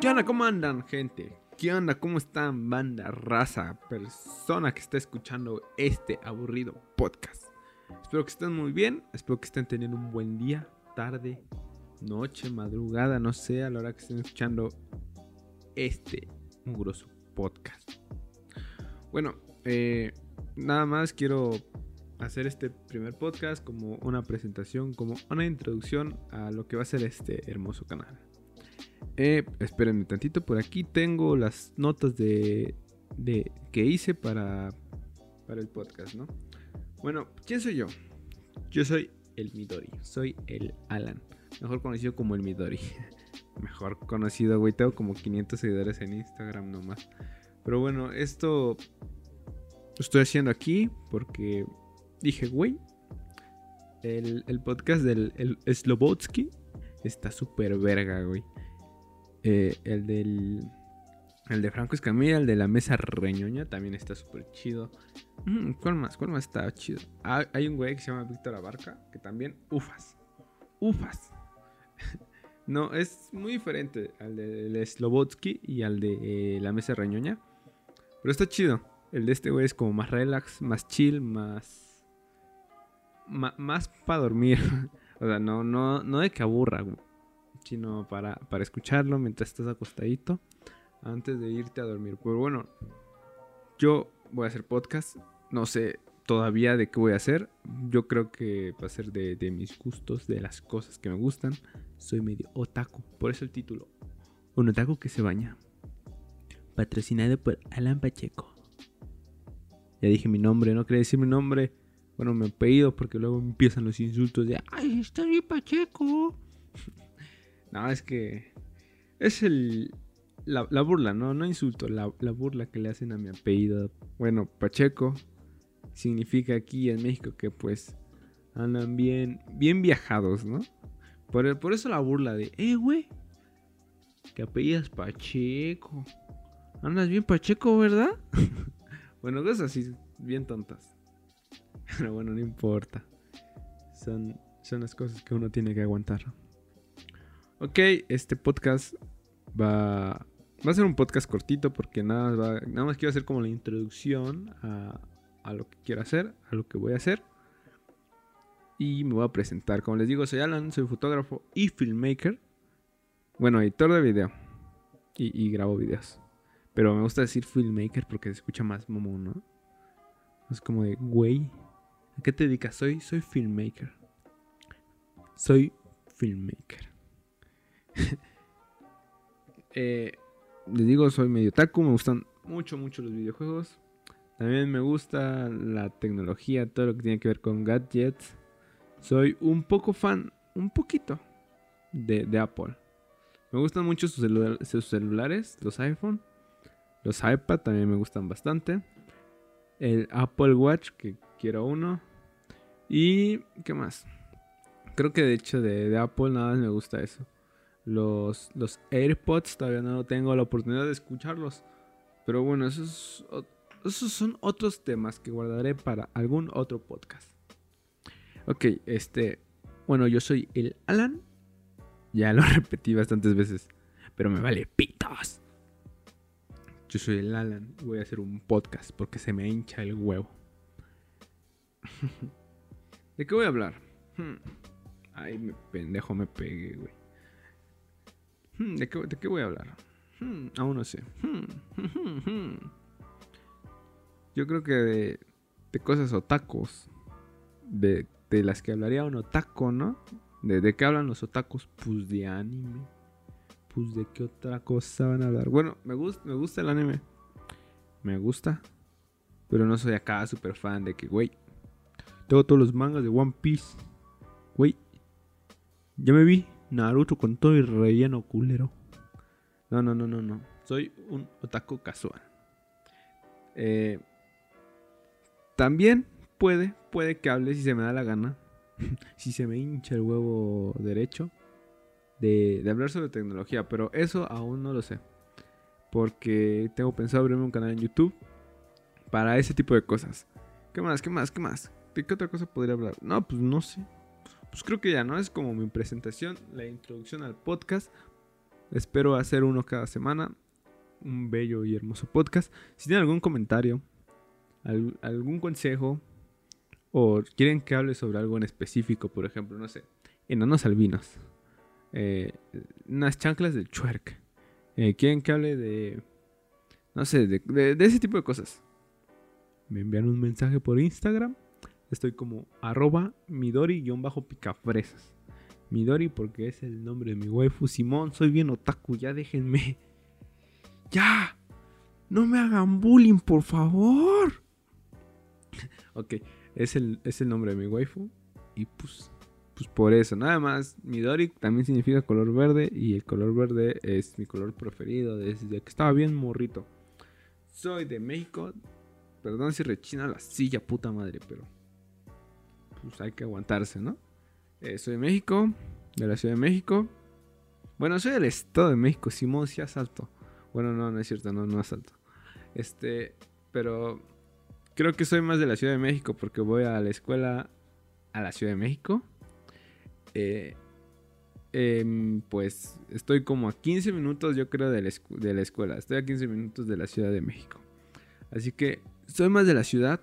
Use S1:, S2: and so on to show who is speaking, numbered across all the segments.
S1: ¿Qué onda? ¿Cómo andan, gente? ¿Qué onda? ¿Cómo están, banda, raza, persona que está escuchando este aburrido podcast? Espero que estén muy bien, espero que estén teniendo un buen día, tarde, noche, madrugada, no sé, a la hora que estén escuchando este mugroso podcast. Bueno, eh, nada más quiero hacer este primer podcast como una presentación, como una introducción a lo que va a ser este hermoso canal. Eh, espérenme tantito, por aquí tengo las notas de, de que hice para, para el podcast, ¿no? Bueno, ¿quién soy yo? Yo soy el Midori, soy el Alan, mejor conocido como el Midori. mejor conocido, güey, tengo como 500 seguidores en Instagram nomás. Pero bueno, esto lo estoy haciendo aquí porque dije, güey, el, el podcast del el Slobotsky está súper verga, güey. Eh, el del. El de Franco Escamilla, el de la mesa reñoña, también está súper chido. Mm, ¿Cuál más? ¿Cuál más está chido? Ah, hay un güey que se llama Víctor Abarca, que también, ufas. Ufas. no, es muy diferente al de Slobotsky y al de eh, la mesa reñoña. Pero está chido. El de este güey es como más relax, más chill, más. Más para dormir. o sea, no, no, no de que aburra, sino para, para escucharlo mientras estás acostadito antes de irte a dormir. Pero bueno, yo voy a hacer podcast, no sé todavía de qué voy a hacer. Yo creo que va a ser de, de mis gustos, de las cosas que me gustan. Soy medio otaku, por eso el título. Un otaku que se baña. Patrocinado por Alan Pacheco. Ya dije mi nombre, no quería decir mi nombre. Bueno, me he pedido porque luego empiezan los insultos de ¡Ay, está bien Pacheco! No, es que es el la, burla, no, no insulto, la, burla que le hacen a mi apellido. Bueno, Pacheco significa aquí en México que pues andan bien, bien viajados, ¿no? Por, por eso la burla de, eh, güey, que apellidas Pacheco. Andas bien Pacheco, ¿verdad? bueno, cosas así, bien tontas. Pero bueno, no importa. Son, son las cosas que uno tiene que aguantar. Ok, este podcast va, va a ser un podcast cortito porque nada, más nada más quiero hacer como la introducción a, a lo que quiero hacer, a lo que voy a hacer. Y me voy a presentar. Como les digo, soy Alan, soy fotógrafo y filmmaker. Bueno, editor de video. Y, y grabo videos. Pero me gusta decir filmmaker porque se escucha más momón, ¿no? Es como de, güey, ¿a qué te dedicas? Soy, soy filmmaker. Soy filmmaker. Eh, les digo, soy medio taco, me gustan mucho, mucho los videojuegos. También me gusta la tecnología, todo lo que tiene que ver con gadgets. Soy un poco fan, un poquito, de, Apple. Me gustan mucho sus, sus, celulares, los iPhone. Los iPad también me gustan bastante. El Apple Watch, que quiero uno. Y, ¿qué más? Creo que de hecho de, Apple nada más me gusta eso. Los, los AirPods todavía no tengo la oportunidad de escucharlos. Pero bueno, esos, esos son otros temas que guardaré para algún otro podcast. Ok, este. Bueno, yo soy el Alan. Ya lo repetí bastantes veces. Pero me vale pitos. Yo soy el Alan voy a hacer un podcast porque se me hincha el huevo. ¿De qué voy a hablar? Hmm. Ay, me pendejo me pegué, güey. Hmm, ¿de, qué, voy a hablar? Hmm, aún no sé. Yo creo que de, de cosas otakus. De, de, las que hablaría un otaku, ¿no? De, de qué hablan los otakus? Pues de anime. Pues de qué otra cosa van a hablar. Bueno, me, gusta me gusta el anime. Me gusta. Pero no soy acá super fan de que, güey. Tengo todos los mangas de One Piece. Güey. Ya me vi Naruto con todo y relleno culero. No, no, no, no, no. Soy un otaku casual. Eh, también puede, puede que hable si se me da la gana. si se me hincha el huevo derecho. De, de, hablar sobre tecnología. Pero eso aún no lo sé. Porque tengo pensado abrirme un canal en YouTube. Para ese tipo de cosas. ¿Qué más? ¿Qué más? ¿Qué más? ¿De qué otra cosa podría hablar? No, pues no sé. pues creo que ya, ¿no? Es como mi presentación, la introducción al podcast. Espero hacer uno cada semana. Un bello y hermoso podcast. Si tienen algún comentario, algún consejo, o quieren que hable sobre algo en específico, por ejemplo, no sé, enanos albinos, eh, unas chanclas del chuerk, eh, quieren que hable de, no sé, de, ese tipo de cosas, me envían un mensaje por Instagram, estoy como arroba midori-picafresas. Midori porque es el nombre de mi waifu. Simón, soy bien otaku, ya déjenme. ¡Ya! ¡No me hagan bullying, por favor! ok, es el, es el nombre de mi waifu. Y pues, pues por eso, nada más. Midori también significa color verde. Y el color verde es mi color preferido desde que estaba bien morrito. Soy de México. Perdón si rechina la silla, puta madre, pero pues hay que aguantarse, ¿no? Eh, soy de México, de la Ciudad de México. Bueno, soy del Estado de México, Simón, sí asalto. Bueno, no, no es cierto, no, no asalto. Este, pero creo que soy más de la Ciudad de México porque voy a la escuela a la Ciudad de México. Eh, em, pues estoy como a 15 minutos, yo creo, de la, escuela. Estoy a 15 minutos de la Ciudad de México. Así que soy más de la ciudad,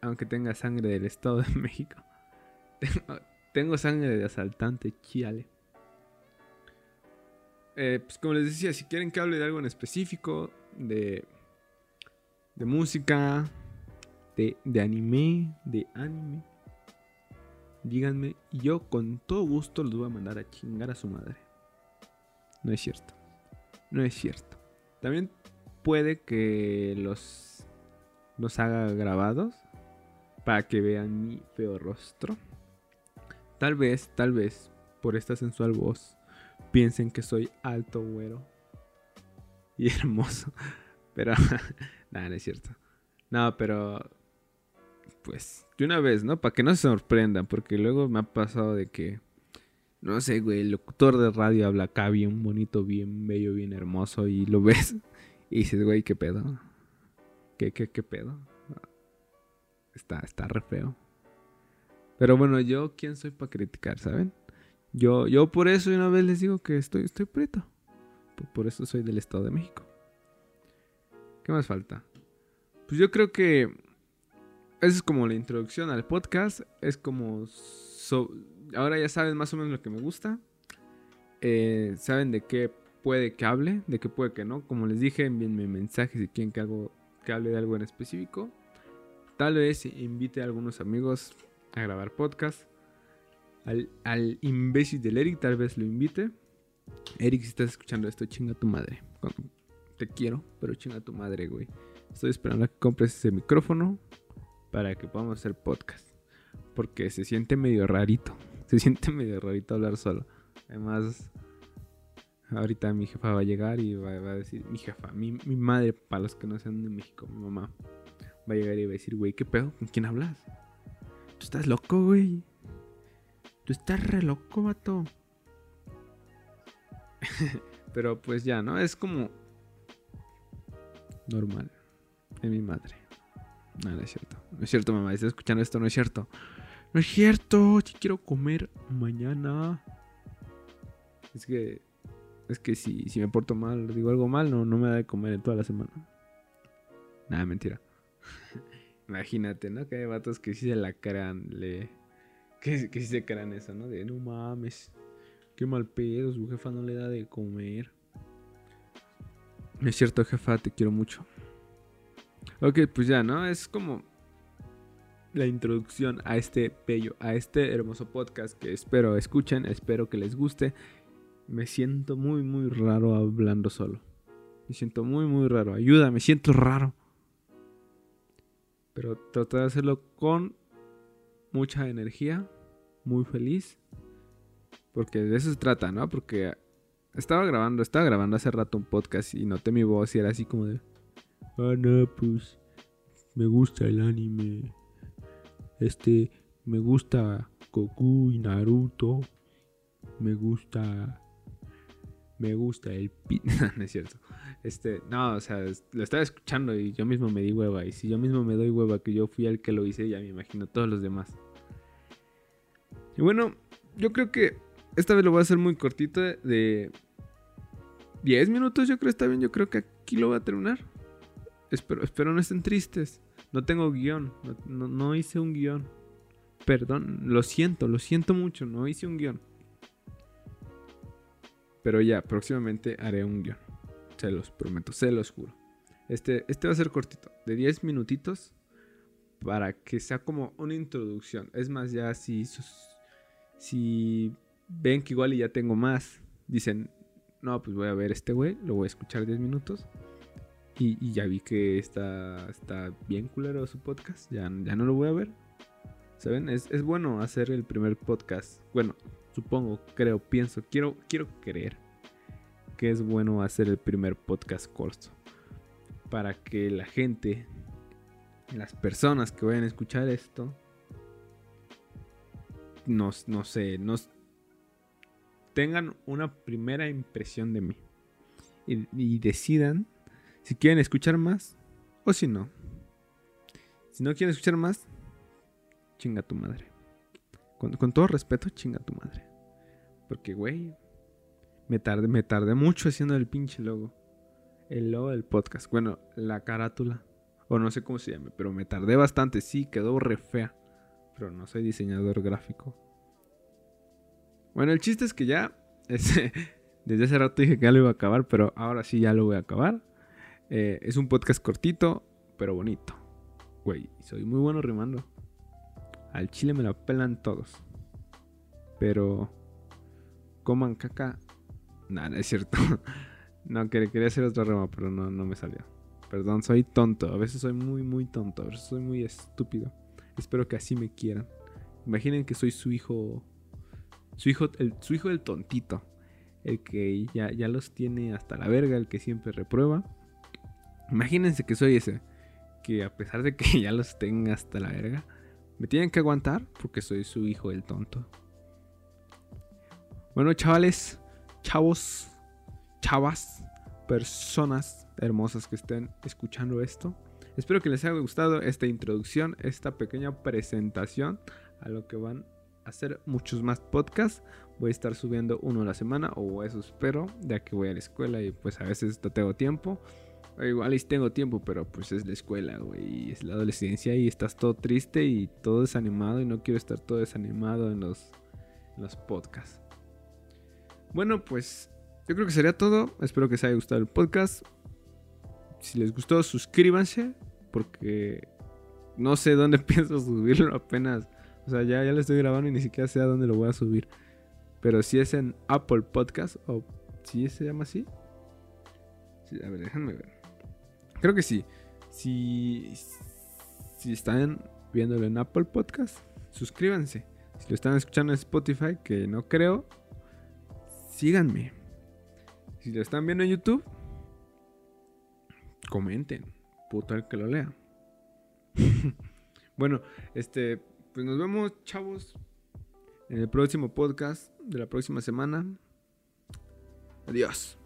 S1: aunque tenga sangre del Estado de México. tengo, sangre de asaltante, chiale. Eh, pues como les decía, si quieren que hable de algo en específico, de, de música, de, anime, de anime, díganme yo con todo gusto los voy a mandar a chingar a su madre. No es cierto. No es cierto. También puede que los los haga grabados para que vean mi feo rostro. Tal vez, tal vez por esta sensual voz piensen que soy alto, güero y hermoso. Pero nada, no es cierto. No, pero pues, de una vez, ¿no? Para que no se sorprendan, porque luego me ha pasado de que, no sé, güey, el locutor de radio habla acá bien bonito, bien bello, bien hermoso, y lo ves y dices, güey, ¿qué pedo? ¿Qué, qué, qué pedo? Está, está re feo. Pero bueno, yo, ¿quién soy para criticar, saben? Yo, yo por eso una vez les digo que estoy, estoy preto. Por eso soy del Estado de México. ¿Qué más falta? Pues yo creo que esa es como la introducción al podcast. Es como... ahora ya saben más o menos lo que me gusta. Eh, saben de qué puede que hable, de qué puede que no. Como les dije, envíenme mensajes si quieren que, algo, que hable de algo en específico. Tal vez invite a algunos amigos a grabar podcast. Al, al imbécil del Eric tal vez lo invite. Eric, si estás escuchando esto, chinga tu madre. Te quiero, pero chinga tu madre, güey. Estoy esperando a que compres ese micrófono para que podamos hacer podcast. Porque se siente medio rarito. Se siente medio rarito hablar solo. Además, ahorita mi jefa va a llegar y va, a decir, mi jefa, mi, madre, para los que no sean de México, mi mamá, va a llegar y va a decir, güey, ¿qué pedo? ¿Con quién hablas? Tú estás loco, güey. Tú estás re loco, vato. Pero pues ya, ¿no? Es como normal de mi madre. No, no es cierto. No es cierto, mamá. Estás escuchando esto, no es cierto. No es cierto. Si quiero comer mañana. Es que. Es que si, si me porto mal, digo algo mal, no, no me da de comer en toda la semana. Nada, mentira. Imagínate, ¿no? Que hay vatos que sí se la crean, le. Que, que sí se crean eso, ¿no? De no mames. Qué mal pedo, su jefa no le da de comer. Es cierto, jefa, te quiero mucho. Ok, pues ya, ¿no? Es como la introducción a este bello, a este hermoso podcast que espero escuchen, espero que les guste. Me siento muy, muy raro hablando solo. Me siento muy, muy raro. Ayuda, me siento raro. Pero traté de hacerlo con mucha energía, muy feliz. Porque de eso se trata, ¿no? Porque estaba grabando, estaba grabando hace rato un podcast y noté mi voz y era así como de... Ah, no, pues me gusta el anime. Este, me gusta Goku y Naruto. Me gusta. Me gusta el pi. no es cierto. Este, no, o sea, lo estaba escuchando y yo mismo me di hueva. Y si yo mismo me doy hueva que yo fui el que lo hice, ya me imagino todos los demás. Y bueno, yo creo que esta vez lo voy a hacer muy cortito de 10 minutos, yo creo está bien. Yo creo que aquí lo voy a terminar. Espero, espero no estén tristes. No tengo guion. No, hice un guion. Perdón, lo siento, lo siento mucho. No hice un guion. Pero ya, próximamente haré un guion. Se los prometo, se los juro. Este, este va a ser cortito, de 10 minutitos. Para que sea como una introducción. Es más, ya si, si ven que igual ya tengo más, dicen, no, pues voy a ver este güey, lo voy a escuchar 10 minutos. Y, ya vi que está, está bien culero su podcast, ya, ya no lo voy a ver. ¿Saben? Es, es bueno hacer el primer podcast. Bueno, supongo, creo, pienso, quiero, quiero creer que es bueno hacer el primer podcast corto. Para que la gente, las personas que vayan a escuchar esto, nos, no sé, nos tengan una primera impresión de mí. Y, decidan si quieren escuchar más o si no. Si no quieren escuchar más, chinga tu madre. Con, todo respeto, chinga tu madre. Porque, güey, me tardé, me tardé mucho haciendo el pinche logo. El logo del podcast. Bueno, la carátula. O no sé cómo se llame, pero me tardé bastante. Sí, quedó re fea. Pero no soy diseñador gráfico. Bueno, el chiste es que ya. desde hace rato dije que ya lo iba a acabar, pero ahora sí ya lo voy a acabar. Eh, es un podcast cortito, pero bonito. Güey, soy muy bueno rimando. Al chile me lo pelan todos. Pero. Coman caca. Nada, es cierto. no, quería, hacer otra rima, pero no, no me salió. Perdón, soy tonto. A veces soy muy, muy tonto. A veces soy muy estúpido. Espero que así me quieran. Imaginen que soy su hijo su hijo, el, su hijo el tontito. El que ya, ya los tiene hasta la verga, el que siempre reprueba. Imagínense que soy ese. Que a pesar de que ya los tenga hasta la verga, me tienen que aguantar porque soy su hijo el tonto. Bueno, chavales, chavos, chavas, personas hermosas que estén escuchando esto. Espero que les haya gustado esta introducción, esta pequeña presentación a lo que van hacer muchos más podcasts. Voy a estar subiendo uno a la semana, o eso espero, ya que voy a la escuela y pues a veces no tengo tiempo. Igual sí tengo tiempo, pero pues es la escuela, güey, es la adolescencia y estás todo triste y todo desanimado y no quiero estar todo desanimado en los, en los podcasts. Bueno, pues yo creo que sería todo. Espero que les haya gustado el podcast. Si les gustó, suscríbanse, porque no sé dónde pienso subirlo apenas o sea, ya, ya lo estoy grabando y ni siquiera sé a dónde lo voy a subir. Pero si es en Apple Podcast, o si se llama así. a ver, déjenme ver. Creo que sí. Si, si están viéndolo en Apple Podcast, suscríbanse. Si lo están escuchando en Spotify, que no creo, síganme. Si lo están viendo en YouTube, comenten. Puto el que lo lea. bueno, este, pues nos vemos, chavos, en el próximo podcast de la próxima semana. Adiós.